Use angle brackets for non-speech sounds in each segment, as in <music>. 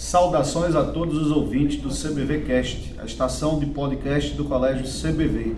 Saudações a todos os ouvintes do CBV Cast, a estação de podcast do Colégio CBV,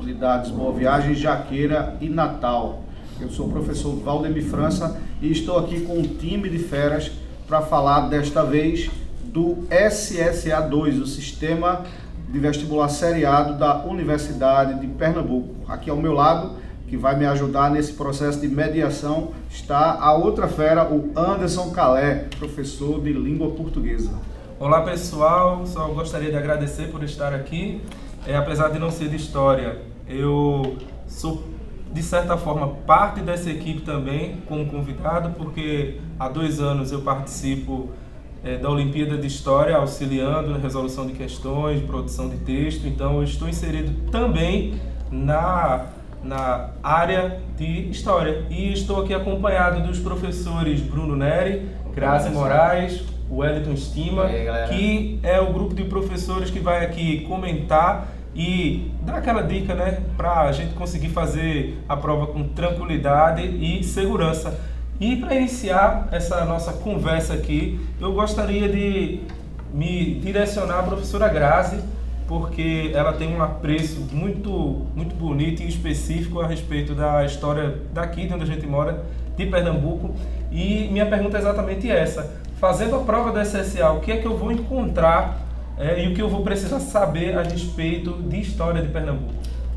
Unidades Boa Viagem, Jaqueira e Natal. Eu sou o professor Valdemir França e estou aqui com um time de feras para falar desta vez do SSA2, o Sistema de Vestibular Seriado da Universidade de Pernambuco. Aqui ao meu lado, que vai me ajudar nesse processo de mediação, está a outra fera, o Anderson Calé, professor de língua portuguesa. Olá pessoal, só gostaria de agradecer por estar aqui. É, apesar de não ser de história, eu sou de certa forma parte dessa equipe também como convidado, porque há dois anos eu participo é, da Olimpíada de História, auxiliando na resolução de questões, produção de texto. Então, eu estou inserido também na, na área de História. E estou aqui acompanhado dos professores Bruno Neri, Grazi Moraes, Wellington Estima, aí, que é o grupo de professores que vai aqui comentar e dar aquela dica, né, para a gente conseguir fazer a prova com tranquilidade e segurança. E para iniciar essa nossa conversa aqui, eu gostaria de me direcionar à professora Grazi, porque ela tem um apreço muito, muito bonito e específico a respeito da história daqui de onde a gente mora, de Pernambuco. E minha pergunta é exatamente essa. Fazendo a prova da SSA, o que é que eu vou encontrar é, e o que eu vou precisar saber a respeito de história de Pernambuco?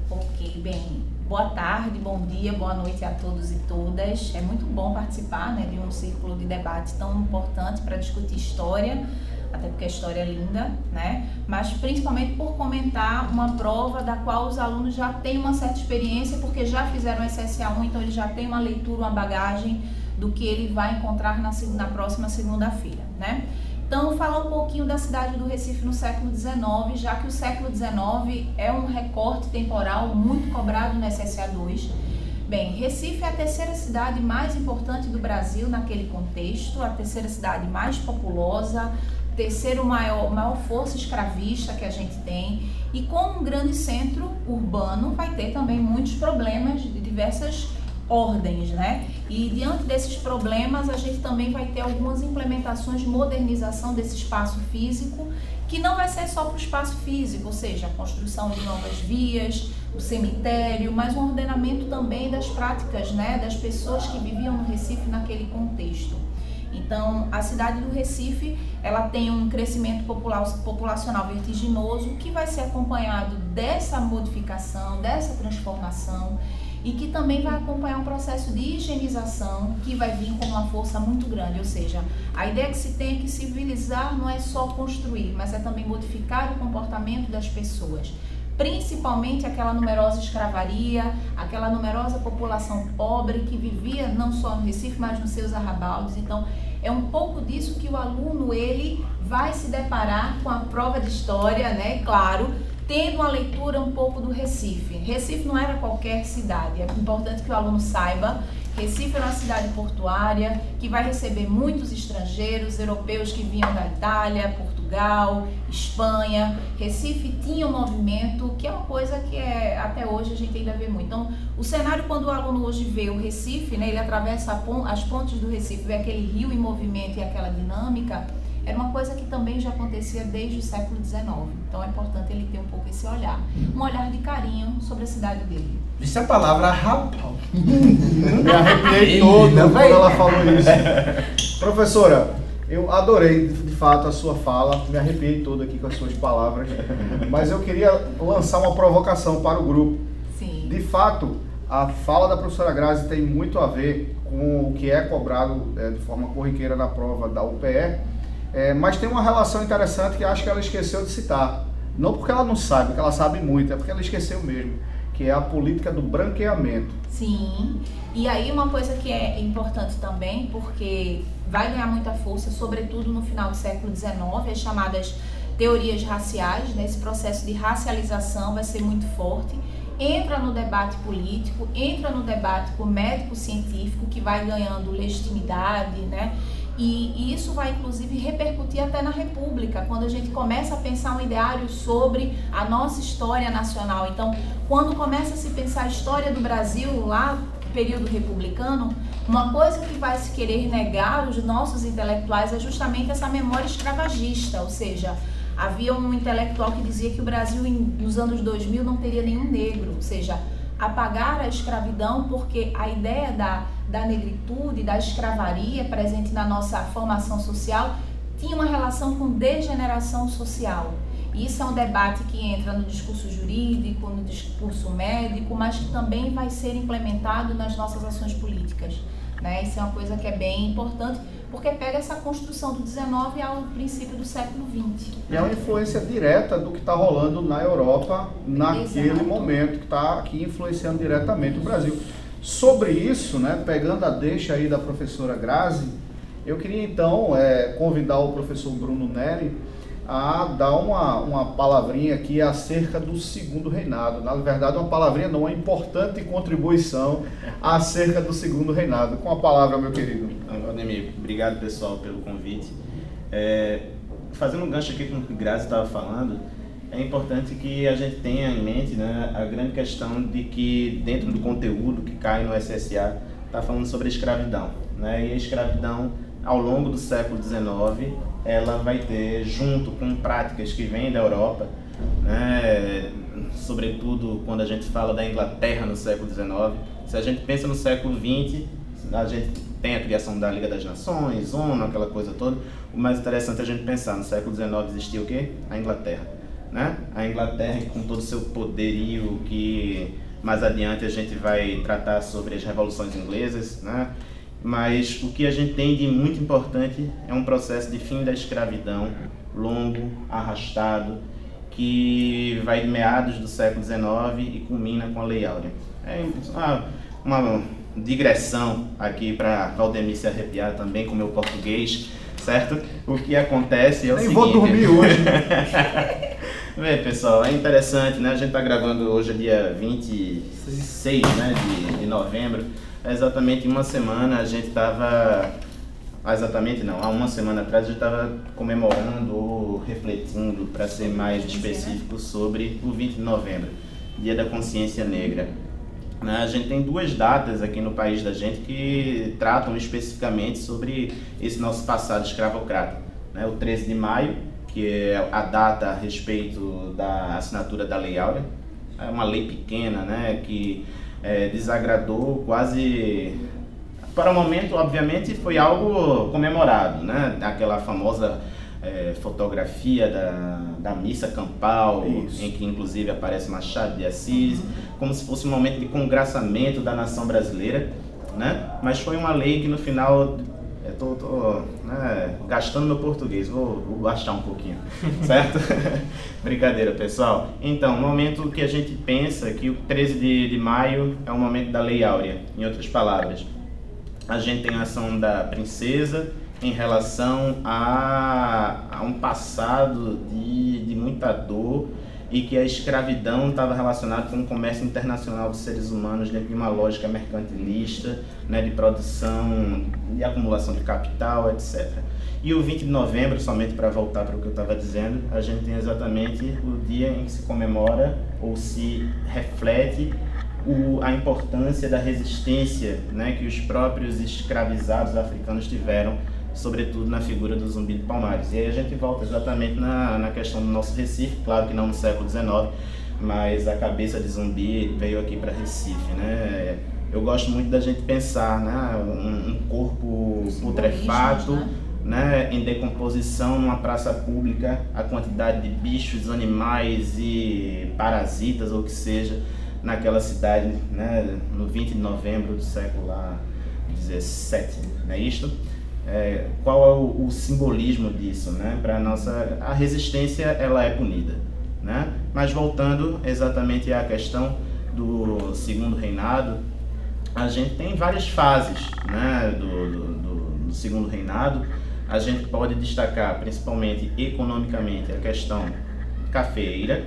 Ok, bem, Boa tarde, bom dia, boa noite a todos e todas. É muito bom participar né, de um círculo de debate tão importante para discutir história, até porque a história é linda, né? Mas principalmente por comentar uma prova da qual os alunos já têm uma certa experiência, porque já fizeram o SSA1, então eles já têm uma leitura, uma bagagem do que ele vai encontrar na, na próxima segunda-feira, né? Então, falar um pouquinho da cidade do Recife no século XIX, já que o século XIX é um recorte temporal muito cobrado no SSA2. Bem, Recife é a terceira cidade mais importante do Brasil naquele contexto, a terceira cidade mais populosa, terceiro maior, maior força escravista que a gente tem. E como um grande centro urbano, vai ter também muitos problemas de diversas ordens, né? E diante desses problemas, a gente também vai ter algumas implementações de modernização desse espaço físico, que não vai ser só para o espaço físico, ou seja, a construção de novas vias, o cemitério, mas um ordenamento também das práticas, né, das pessoas que viviam no Recife naquele contexto. Então, a cidade do Recife, ela tem um crescimento populacional vertiginoso que vai ser acompanhado dessa modificação, dessa transformação e que também vai acompanhar um processo de higienização que vai vir com uma força muito grande. Ou seja, a ideia que se tem é que civilizar não é só construir, mas é também modificar o comportamento das pessoas. Principalmente aquela numerosa escravaria, aquela numerosa população pobre que vivia não só no Recife, mas nos seus arrabaldes. Então, é um pouco disso que o aluno ele vai se deparar com a prova de história, né? Claro, tendo uma leitura um pouco do Recife. Recife não era qualquer cidade, é importante que o aluno saiba. Recife é uma cidade portuária que vai receber muitos estrangeiros, europeus que vinham da Itália, Portugal, Espanha. Recife tinha um movimento que é uma coisa que é, até hoje a gente ainda vê muito. Então, o cenário quando o aluno hoje vê o Recife, né, ele atravessa as pontes do Recife, vê aquele rio em movimento e aquela dinâmica, era uma coisa que também já acontecia desde o século XIX. Então é importante ele ter um pouco esse olhar. Um olhar de carinho sobre a cidade dele. Disse a palavra rapaz. <laughs> Me arrepiei todo quando ela falou isso. <laughs> Professora, eu adorei de fato a sua fala, me arrepiei todo aqui com as suas palavras, mas eu queria lançar uma provocação para o grupo. Sim. De fato, a fala da professora Grazi tem muito a ver com o que é cobrado é, de forma corriqueira na prova da UPE é, mas tem uma relação interessante que acho que ela esqueceu de citar. Não porque ela não sabe, porque ela sabe muito, é porque ela esqueceu mesmo, que é a política do branqueamento. Sim, e aí uma coisa que é importante também, porque vai ganhar muita força, sobretudo no final do século XIX, as chamadas teorias raciais, né? esse processo de racialização vai ser muito forte. Entra no debate político, entra no debate médico-científico, que vai ganhando legitimidade, né? E, e, isso vai inclusive repercutir até na República, quando a gente começa a pensar um ideário sobre a nossa história nacional. Então, quando começa a se pensar a história do Brasil lá período republicano, uma coisa que vai se querer negar os nossos intelectuais é justamente essa memória escravagista, ou seja, havia um intelectual que dizia que o Brasil nos anos 2000 não teria nenhum negro, ou seja, apagar a escravidão porque a ideia da, da negritude, da escravaria presente na nossa formação social tinha uma relação com degeneração social. Isso é um debate que entra no discurso jurídico, no discurso médico, mas que também vai ser implementado nas nossas ações políticas. Né? Isso é uma coisa que é bem importante, porque pega essa construção do 19 ao princípio do século 20. E é uma influência direta do que está rolando na Europa naquele Exato. momento, que está aqui influenciando diretamente o Brasil. Sobre isso, né, pegando a deixa aí da professora Grazi, eu queria então é, convidar o professor Bruno Neri a dar uma, uma palavrinha aqui acerca do segundo reinado. Na verdade, uma palavrinha não, uma importante contribuição acerca do segundo reinado. Com a palavra, meu querido. Ademir, obrigado pessoal pelo convite. É, fazendo um gancho aqui com o que Grazi estava falando, é importante que a gente tenha em mente né, a grande questão de que dentro do conteúdo que cai no SSA está falando sobre a escravidão. Né, e a escravidão ao longo do século XIX, ela vai ter, junto com práticas que vêm da Europa, né, sobretudo quando a gente fala da Inglaterra no século XIX, se a gente pensa no século XX, a gente tem a criação da Liga das Nações, ONU, aquela coisa toda. O mais interessante é a gente pensar, no século XIX existia o quê? A Inglaterra. Né? A Inglaterra com todo o seu poderio que mais adiante a gente vai tratar sobre as revoluções inglesas, né? Mas o que a gente tem de muito importante é um processo de fim da escravidão longo, arrastado, que vai de meados do século XIX e culmina com a Lei Áurea. É uma, uma digressão aqui para Valdemir se arrepiar também com o meu português, certo? O que acontece é o Nem seguinte... vou dormir hoje. <laughs> Vê, pessoal, é interessante, né? A gente está gravando hoje, dia 26 né, de, de novembro exatamente uma semana a gente estava. Exatamente não, há uma semana atrás a gente estava comemorando ou refletindo, para ser mais específico, sobre o 20 de novembro, Dia da Consciência Negra. Né, a gente tem duas datas aqui no país da gente que tratam especificamente sobre esse nosso passado escravocrata. Né, o 13 de maio, que é a data a respeito da assinatura da Lei Áurea, é uma lei pequena, né, que é, desagradou quase. Para o momento, obviamente, foi algo comemorado, né? Aquela famosa é, fotografia da, da missa campal, Isso. em que inclusive aparece Machado de Assis, como se fosse um momento de congraçamento da nação brasileira, né? Mas foi uma lei que no final Estou tô, tô né, gastando meu português, vou, vou gastar um pouquinho, certo? <laughs> Brincadeira, pessoal. Então, o momento que a gente pensa que o 13 de, de maio é o momento da Lei Áurea, em outras palavras. A gente tem a ação da princesa em relação a, a um passado de, de muita dor e que a escravidão estava relacionada com o comércio internacional dos seres humanos dentro de uma lógica mercantilista, né, de produção e acumulação de capital, etc. E o 20 de novembro, somente para voltar para o que eu estava dizendo, a gente tem exatamente o dia em que se comemora ou se reflete o, a importância da resistência né, que os próprios escravizados africanos tiveram sobretudo na figura do Zumbi de Palmares. E aí a gente volta exatamente na, na questão do nosso Recife, claro que não no século XIX, mas a cabeça de Zumbi veio aqui para Recife, né? Eu gosto muito da gente pensar, né? Um, um corpo putrefato, né? né? em decomposição numa praça pública, a quantidade de bichos, animais e parasitas ou que seja naquela cidade, né? No 20 de novembro do século lá 17, não é isto? É, qual é o, o, simbolismo disso, né? Para nossa a resistência ela é punida, né? Mas voltando exatamente à questão do segundo reinado, a gente tem várias fases, né? Do, do, do, do segundo reinado, a gente pode destacar principalmente economicamente a questão cafeeira,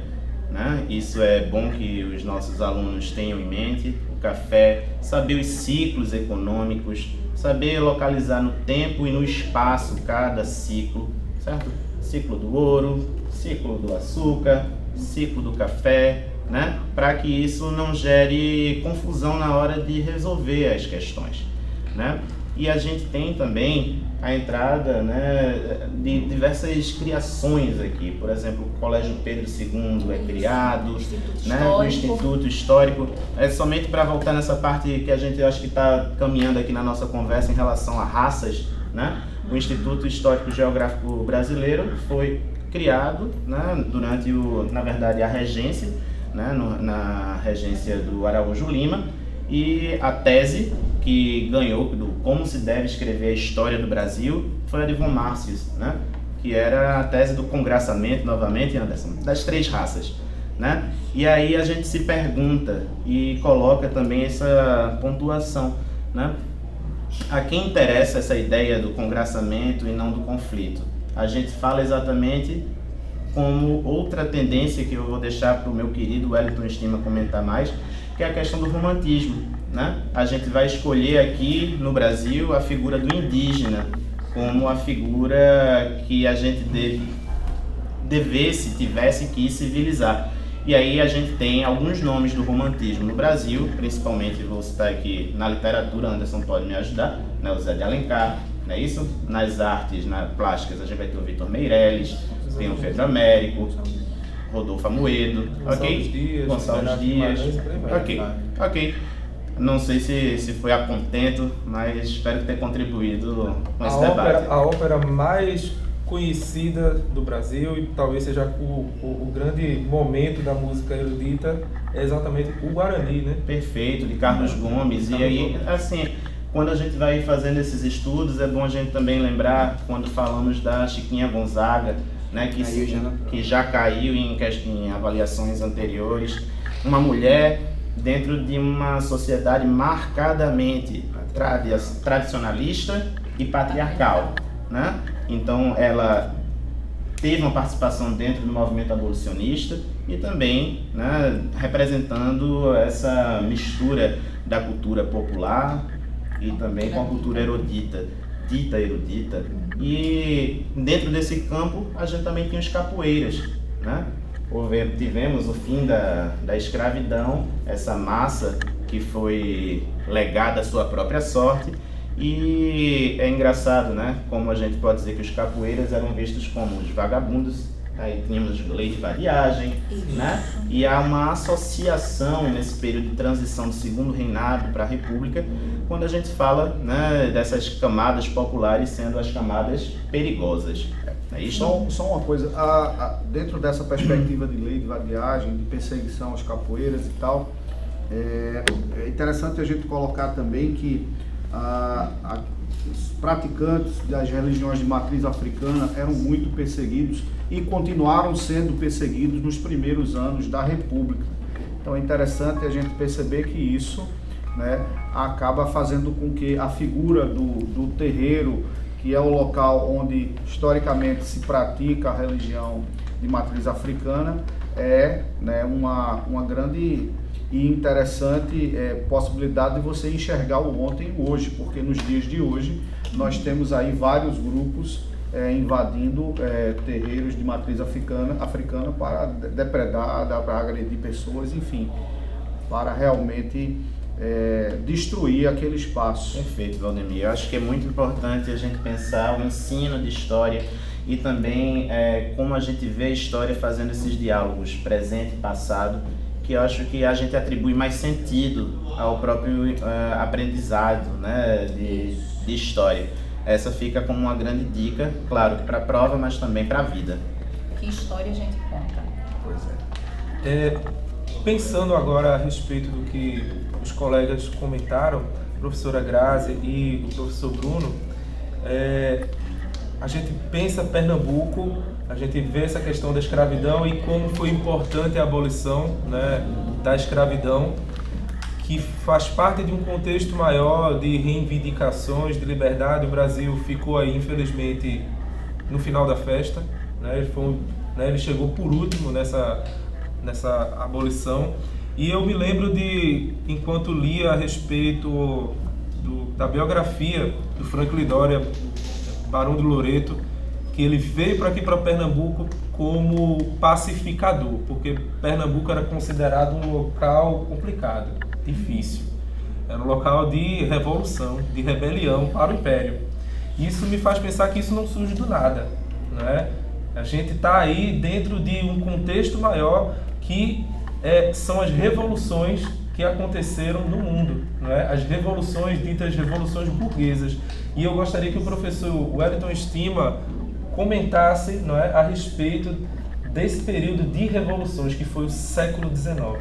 né? Isso é bom que os nossos alunos tenham em mente. O café, saber os ciclos econômicos, saber localizar no tempo e no espaço cada ciclo, certo? Ciclo do ouro, ciclo do açúcar, ciclo do café, né? Para que isso não gere confusão na hora de resolver as questões, né? E a gente tem também a entrada né, de diversas criações aqui. Por exemplo, o Colégio Pedro II é criado, Instituto né, Histórico. o Instituto Histórico. É somente para voltar nessa parte que a gente acho que está caminhando aqui na nossa conversa em relação a raças. Né? O Instituto Histórico Geográfico Brasileiro foi criado né, durante, o, na verdade, a regência, né, no, na regência do Araújo Lima, e a tese que ganhou do como se deve escrever a história do Brasil foi a de von Marcius, né? que era a tese do congraçamento, novamente, Anderson, das três raças. Né? E aí a gente se pergunta e coloca também essa pontuação. Né? A quem interessa essa ideia do congraçamento e não do conflito? A gente fala exatamente como outra tendência que eu vou deixar para o meu querido Wellington Estima comentar mais, que é a questão do romantismo. Né? A gente vai escolher aqui no Brasil a figura do indígena como a figura que a gente deve, devesse, tivesse que civilizar. E aí a gente tem alguns nomes do romantismo no Brasil, principalmente vou citar aqui na literatura, Anderson pode me ajudar, né? o Zé de Alencar, não é isso? Nas artes, nas plásticas, a gente vai ter o Vitor Meirelles, tem o Pedro Américo, Rodolfo Amoedo, ok? Dias, Gonçalves Dias, vai. ok, ok. Não sei se, se foi a contento, mas espero ter contribuído com A esse debate. ópera, a ópera mais conhecida do Brasil e talvez seja o, o, o grande momento da música erudita é exatamente o Guarani, né? Perfeito, de Carlos Gomes. E Carlos aí, Gomes. assim, quando a gente vai fazendo esses estudos, é bom a gente também lembrar quando falamos da Chiquinha Gonzaga, né, que, Caiu já que já caiu em, em avaliações anteriores. Uma mulher dentro de uma sociedade marcadamente tradi- tradicionalista e patriarcal, né? Então, ela teve uma participação dentro do movimento abolicionista e também né, representando essa mistura da cultura popular e também com a cultura erudita, dita erudita. E dentro desse campo a gente também tem os capoeiras, né? Tivemos o fim da, da escravidão, essa massa que foi legada à sua própria sorte e é engraçado, né? Como a gente pode dizer que os capoeiras eram vistos como os vagabundos, aí tínhamos lei de variagem, né? E há uma associação nesse período de transição do segundo reinado para a república, quando a gente fala né, dessas camadas populares sendo as camadas perigosas. É isso? Só, só uma coisa, a- a- dentro dessa perspectiva de lei de vadiagem, de perseguição às capoeiras e tal, é, é interessante a gente colocar também que a- a- os praticantes das religiões de matriz africana eram muito perseguidos e continuaram sendo perseguidos nos primeiros anos da República. Então é interessante a gente perceber que isso né, acaba fazendo com que a figura do, do terreiro, que é o local onde historicamente se pratica a religião de matriz africana, é né, uma, uma grande e interessante é, possibilidade de você enxergar o ontem e o hoje, porque nos dias de hoje nós temos aí vários grupos é, invadindo é, terreiros de matriz africana, africana para de- depredar, para agredir pessoas, enfim, para realmente é, destruir aquele espaço. Perfeito, Valdemir. Eu acho que é muito importante a gente pensar o ensino de história e também é, como a gente vê a história fazendo esses diálogos presente e passado, que eu acho que a gente atribui mais sentido ao próprio é, aprendizado né, de, de história. Essa fica como uma grande dica, claro, para a prova, mas também para a vida. Que história a gente conta? Pois é. É, Pensando agora a respeito do que os colegas comentaram, a professora Grazi e o professor Bruno, é, a gente pensa Pernambuco, a gente vê essa questão da escravidão e como foi importante a abolição né, da escravidão, que faz parte de um contexto maior de reivindicações de liberdade. O Brasil ficou aí, infelizmente, no final da festa. Né? Ele, foi, né, ele chegou por último nessa, nessa abolição. E eu me lembro de, enquanto lia a respeito do, da biografia do Franklin Doria, Barão do Loreto, que ele veio para aqui para Pernambuco como pacificador, porque Pernambuco era considerado um local complicado, difícil. Era um local de revolução, de rebelião para o Império. Isso me faz pensar que isso não surge do nada. Né? A gente está aí dentro de um contexto maior que é, são as revoluções que aconteceram no mundo, né? as revoluções ditas revoluções burguesas. E eu gostaria que o professor Wellington Estima comentasse não é, a respeito desse período de revoluções que foi o século XIX.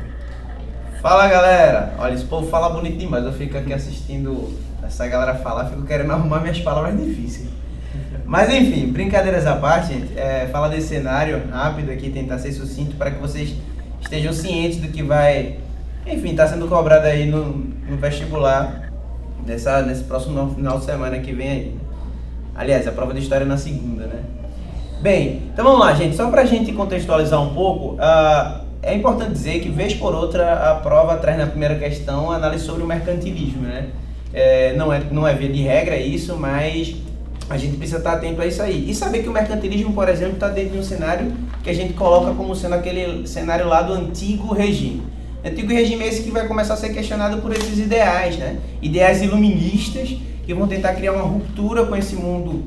Fala galera! Olha, esse povo fala bonito demais, eu fico aqui assistindo essa galera falar, fico querendo arrumar minhas palavras difíceis. Mas enfim, brincadeiras à parte, gente, é, falar desse cenário rápido aqui, tentar ser sucinto para que vocês estejam cientes do que vai, enfim, está sendo cobrado aí no, no vestibular nessa, nesse próximo final de semana que vem aí. Aliás, a prova de história é na segunda, né? Bem, então vamos lá, gente. Só para a gente contextualizar um pouco, uh, é importante dizer que, vez por outra, a prova traz na primeira questão análise sobre o mercantilismo, né? É, não, é, não é via de regra isso, mas a gente precisa estar atento a isso aí. E saber que o mercantilismo, por exemplo, está dentro de um cenário que a gente coloca como sendo aquele cenário lá do antigo regime. Antigo regime é esse que vai começar a ser questionado por esses ideais, né? Ideais iluministas que vão tentar criar uma ruptura com esse mundo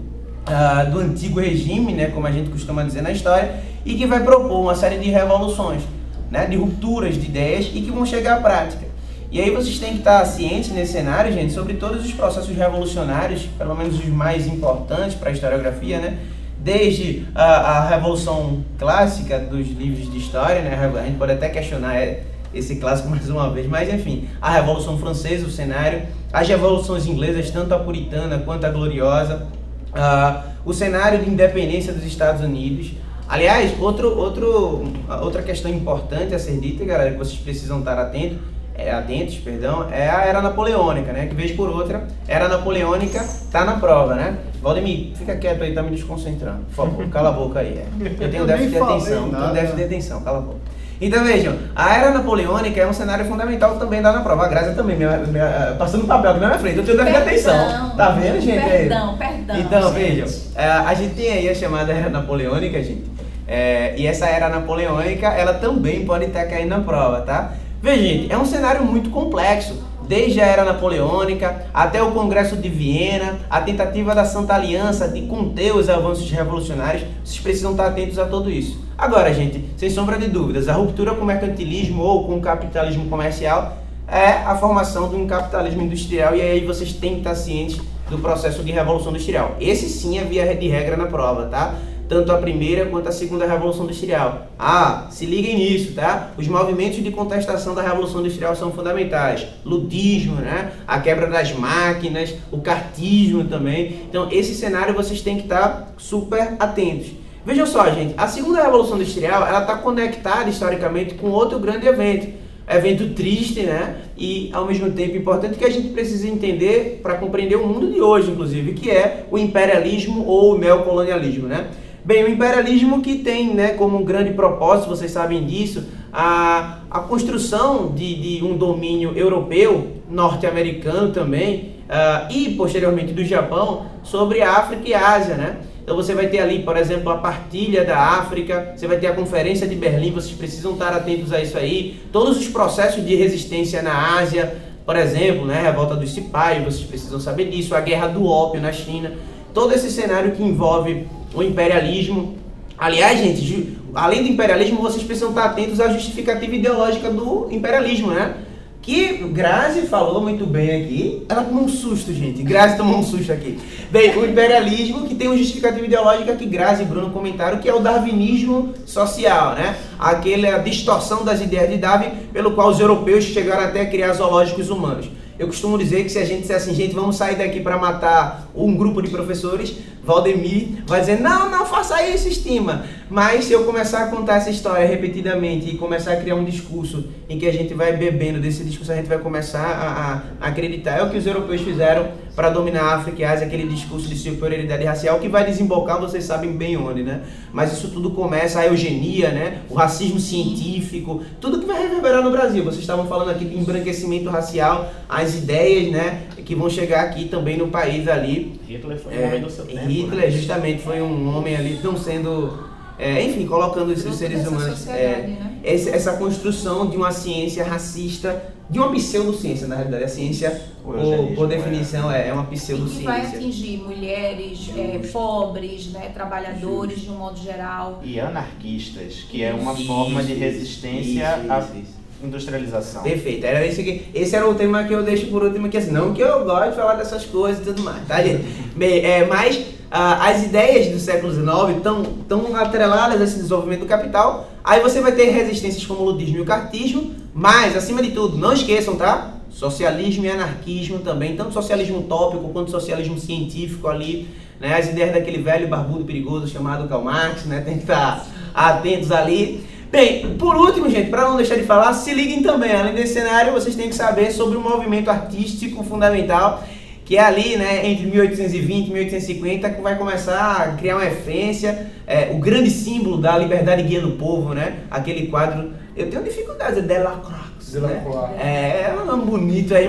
uh, do antigo regime, né? Como a gente costuma dizer na história, e que vai propor uma série de revoluções, né? De rupturas de ideias e que vão chegar à prática. E aí vocês têm que estar cientes nesse cenário, gente, sobre todos os processos revolucionários, pelo menos os mais importantes para a historiografia, né? Desde a, a Revolução Clássica dos livros de história, né? A gente pode até questionar é, esse clássico <laughs> mais uma vez, mas enfim, a Revolução Francesa, o cenário, as revoluções inglesas, tanto a puritana quanto a gloriosa, uh, o cenário de independência dos Estados Unidos. Aliás, outro, outro, outra questão importante a ser dita, galera, que vocês precisam estar atentos, é, atentos, perdão, é a era napoleônica, né? Que vez por outra, era napoleônica tá na prova, né? Valdemir, fica quieto aí, tá me desconcentrando. Por favor, cala a boca aí. É. Eu tenho déficit de atenção, tenho déficit de atenção, cala a boca. Então vejam, a era napoleônica é um cenário fundamental também dá na prova. A Graça também, minha, minha, passando papel aqui na minha frente, eu tenho de atenção. Tá vendo, gente? Perdão, perdão. Então, gente. vejam, é, a gente tem aí a chamada era napoleônica, gente. É, e essa era napoleônica, ela também pode estar caindo na prova, tá? Veja, gente, é um cenário muito complexo. Desde a era napoleônica até o Congresso de Viena, a tentativa da Santa Aliança de conter os avanços revolucionários, vocês precisam estar atentos a tudo isso. Agora, gente, sem sombra de dúvidas, a ruptura com o mercantilismo ou com o capitalismo comercial é a formação de um capitalismo industrial e aí vocês têm que estar cientes do processo de revolução industrial. Esse sim é via de regra na prova, tá? Tanto a primeira quanto a segunda revolução industrial. Ah, se liguem nisso, tá? Os movimentos de contestação da revolução industrial são fundamentais. Ludismo, né? A quebra das máquinas, o cartismo também. Então, esse cenário vocês têm que estar super atentos. Vejam só, gente, a segunda revolução industrial, ela está conectada historicamente com outro grande evento, evento triste, né? E ao mesmo tempo importante que a gente precisa entender para compreender o mundo de hoje, inclusive, que é o imperialismo ou o neocolonialismo, né? Bem, o imperialismo que tem né, como um grande propósito, vocês sabem disso, a, a construção de, de um domínio europeu, norte-americano também, uh, e posteriormente do Japão, sobre a África e a Ásia, né? Então você vai ter ali, por exemplo, a partilha da África, você vai ter a Conferência de Berlim, vocês precisam estar atentos a isso aí. Todos os processos de resistência na Ásia, por exemplo, né, a revolta dos Sipai, vocês precisam saber disso, a guerra do ópio na China. Todo esse cenário que envolve o imperialismo. Aliás, gente, além do imperialismo, vocês precisam estar atentos à justificativa ideológica do imperialismo, né? Que Grazi falou muito bem aqui. Ela tomou um susto, gente. Grazi tomou um susto aqui. Bem, o imperialismo que tem uma justificativa ideológica que Grazi e Bruno comentaram, que é o darwinismo social, né? Aquela distorção das ideias de Darwin, pelo qual os europeus chegaram até a criar zoológicos humanos. Eu costumo dizer que se a gente disser assim, gente, vamos sair daqui para matar um grupo de professores, Valdemir vai dizer, não, não faça isso, estima. Mas se eu começar a contar essa história repetidamente e começar a criar um discurso em que a gente vai bebendo desse discurso, a gente vai começar a, a acreditar. É o que os europeus fizeram para dominar a África e a Ásia, aquele discurso de superioridade racial que vai desembocar, vocês sabem bem onde, né? Mas isso tudo começa, a eugenia, né? O racismo científico, tudo que vai reverberar no Brasil. Vocês estavam falando aqui de embranquecimento racial, as ideias, né? Que vão chegar aqui também no país ali. Hitler foi um É, homem do seu tempo. Hitler justamente foi um homem ali não sendo é, enfim, colocando esses seres humanos. é, né? essa construção de uma ciência racista, de uma pseudociência, na realidade. A ciência, O por, é. definição, é, é uma E que vai pseudociência. atingir mulheres, é, pobres, né, trabalhadores de um modo geral. E anarquistas, que é uma Isso, forma de resistência isso, à isso, isso. industrialização. Perfeito, era esse, que, esse era o tema que eu deixo por último aqui, assim, não que eu gosto de falar dessas coisas e tudo mais, tá gente? <laughs> Bem, é, mas ah, as ideias do século XIX estão tão atreladas a esse desenvolvimento do capital, aí você vai ter resistências como o ludismo e o cartismo, mas, acima de tudo, não esqueçam, tá? Socialismo e anarquismo também, tanto socialismo utópico quanto socialismo científico ali, né? As ideias daquele velho barbudo perigoso chamado Karl Marx, né? Tem que estar atentos ali. Bem, por último, gente, para não deixar de falar, se liguem também, além desse cenário, vocês têm que saber sobre o movimento artístico fundamental, que é ali, né, entre 1820 e 1850, que vai começar a criar uma essência, é, o grande símbolo da liberdade guiando o povo, né? Aquele quadro, eu tenho dificuldade, é Delacroix, Né? É, é um nome bonito aí,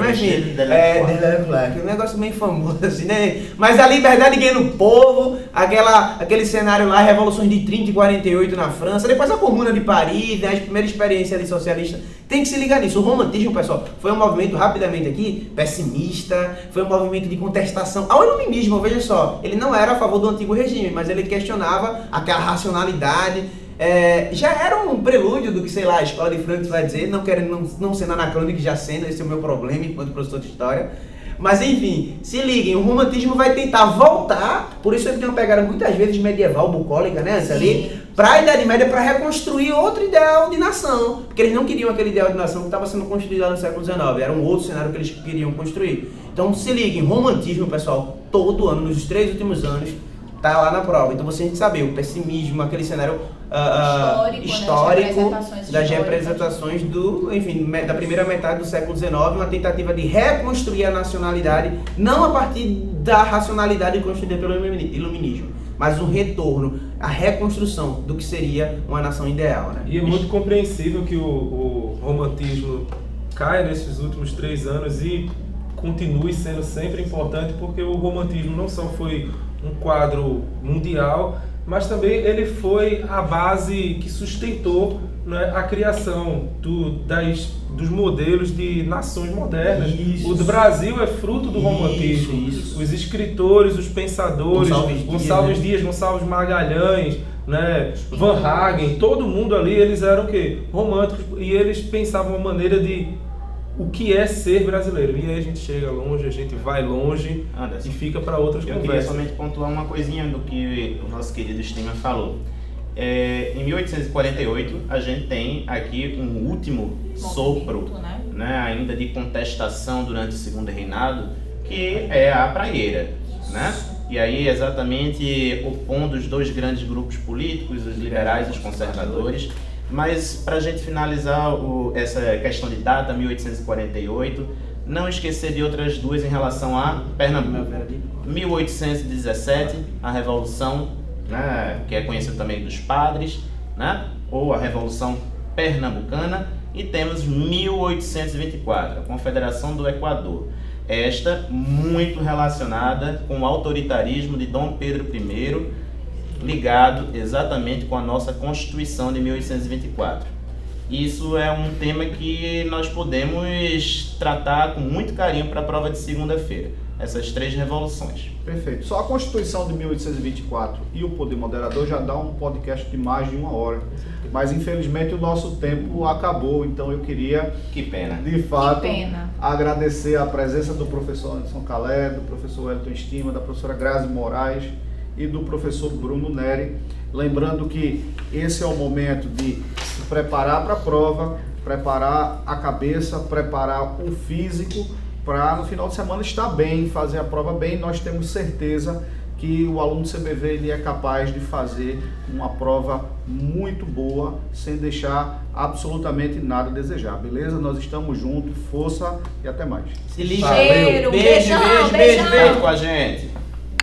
Delacroix. é, Delacroix, que é um negócio bem famoso assim, né? Mas a liberdade guiando o povo, aquela, aquele cenário lá, revoluções de 30 e 48 na França, depois a Comuna de Paris, né, a primeira experiência ali socialista, tem que se ligar nisso. O romantismo, pessoal, foi um movimento, rapidamente aqui, pessimista, foi um movimento de contestação ao iluminismo, veja só, ele não era a favor do antigo regime, mas ele questionava aquela racionalidade, é, já era um prelúdio do que, sei lá, a escola de Frankfurt vai dizer, não querendo não, não sendo anacrônico já sendo, esse é o meu problema enquanto professor de história. Mas enfim, se liguem, o romantismo vai tentar voltar, por isso ele tem uma pegada muitas vezes medieval, bucólica, né, antes ali, para a Idade Média, para reconstruir outro ideal de nação. Porque eles não queriam aquele ideal de nação que estava sendo construído lá no século XIX, era um outro cenário que eles queriam construir. Então se liguem, romantismo, pessoal, todo ano, nos três últimos anos, tá lá na prova. Então você tem que saber, o pessimismo, aquele cenário ah, ah, Histórico, né, das histórico representações das representações do, enfim, da primeira metade do século XIX, uma tentativa de reconstruir a nacionalidade, não a partir da racionalidade construída pelo ilumini- iluminismo, mas um retorno, a reconstrução do que seria uma nação ideal, né? E é muito compreensível que o, o romantismo caia nesses últimos três anos e continue sendo sempre importante, porque o romantismo não só foi um quadro mundial, mas também ele foi a base que sustentou né, a criação do, das, dos modelos de nações modernas. Isso. O do Brasil é fruto do Isso, romantismo. isso. Os escritores, os pensadores, Gonçalves Dias, Gonçalves né? Gonçalves Magalhães, né, Van Hagen, todo mundo ali, eles eram o quê? Românticos e eles pensavam uma maneira de o que é ser brasileiro. E aí a gente chega longe, a gente vai longe Anderson, e fica para outras eu queria conversas. somente pontuar uma coisinha do que o nosso querido Estima falou. É, em 1848, a gente tem aqui um último sopro né? né, ainda de contestação durante o segundo reinado, que é a praieira, né? E aí exatamente opondo os dois grandes grupos políticos, os liberais e os conservadores. Mas para a gente finalizar o- essa questão de data, 1848, não esquecer de outras duas em relação a Pernambuco. 1817, a Revolução, né, que é conhecida também dos padres, né, ou a Revolução Pernambucana, e temos 1824, a Confederação do Equador. Esta muito relacionada com o autoritarismo de Dom Pedro I, ligado exatamente com a nossa Constituição de 1824. Isso é um tema que nós podemos tratar com muito carinho para a prova de segunda-feira. Essas três revoluções. Perfeito. Só a Constituição de 1824 e o Poder Moderador já dá um podcast de mais de uma hora. Mas infelizmente o nosso tempo acabou, então eu queria, Que pena. de fato, pena. agradecer a presença do professor Anderson Calé, do professor Wellington Estima, da professora Grazi Moraes e do professor Bruno Neri. Lembrando que esse é o momento de se preparar para a prova, preparar a cabeça, preparar o físico para no final de semana estar bem, fazer a prova bem. Nós temos certeza que o aluno do CBV ele é capaz de fazer uma prova muito boa, sem deixar absolutamente nada a desejar, beleza? Nós estamos juntos, força e até mais. Se liga. Cheiro, Beijo, beijão, beijo, beijo, beijão. beijo. Com a gente.